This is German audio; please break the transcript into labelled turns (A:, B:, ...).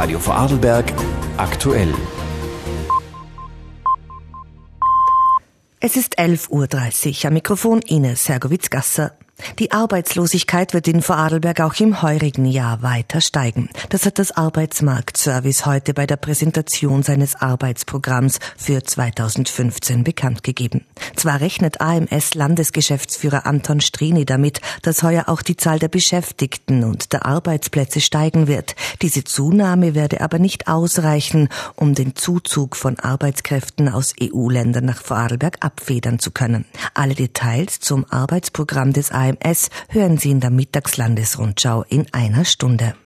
A: Radio Vorarlberg aktuell.
B: Es ist 11.30 Uhr. Am Mikrofon Ines Hergowitz-Gasser. Die Arbeitslosigkeit wird in Vorarlberg auch im heurigen Jahr weiter steigen. Das hat das Arbeitsmarktservice heute bei der Präsentation seines Arbeitsprogramms für 2015 bekannt gegeben. Zwar rechnet AMS Landesgeschäftsführer Anton Strini damit, dass heuer auch die Zahl der Beschäftigten und der Arbeitsplätze steigen wird. Diese Zunahme werde aber nicht ausreichen, um den Zuzug von Arbeitskräften aus EU-Ländern nach Vorarlberg abfedern zu können. Alle Details zum Arbeitsprogramm des AMS hören Sie in der Mittagslandesrundschau in einer Stunde.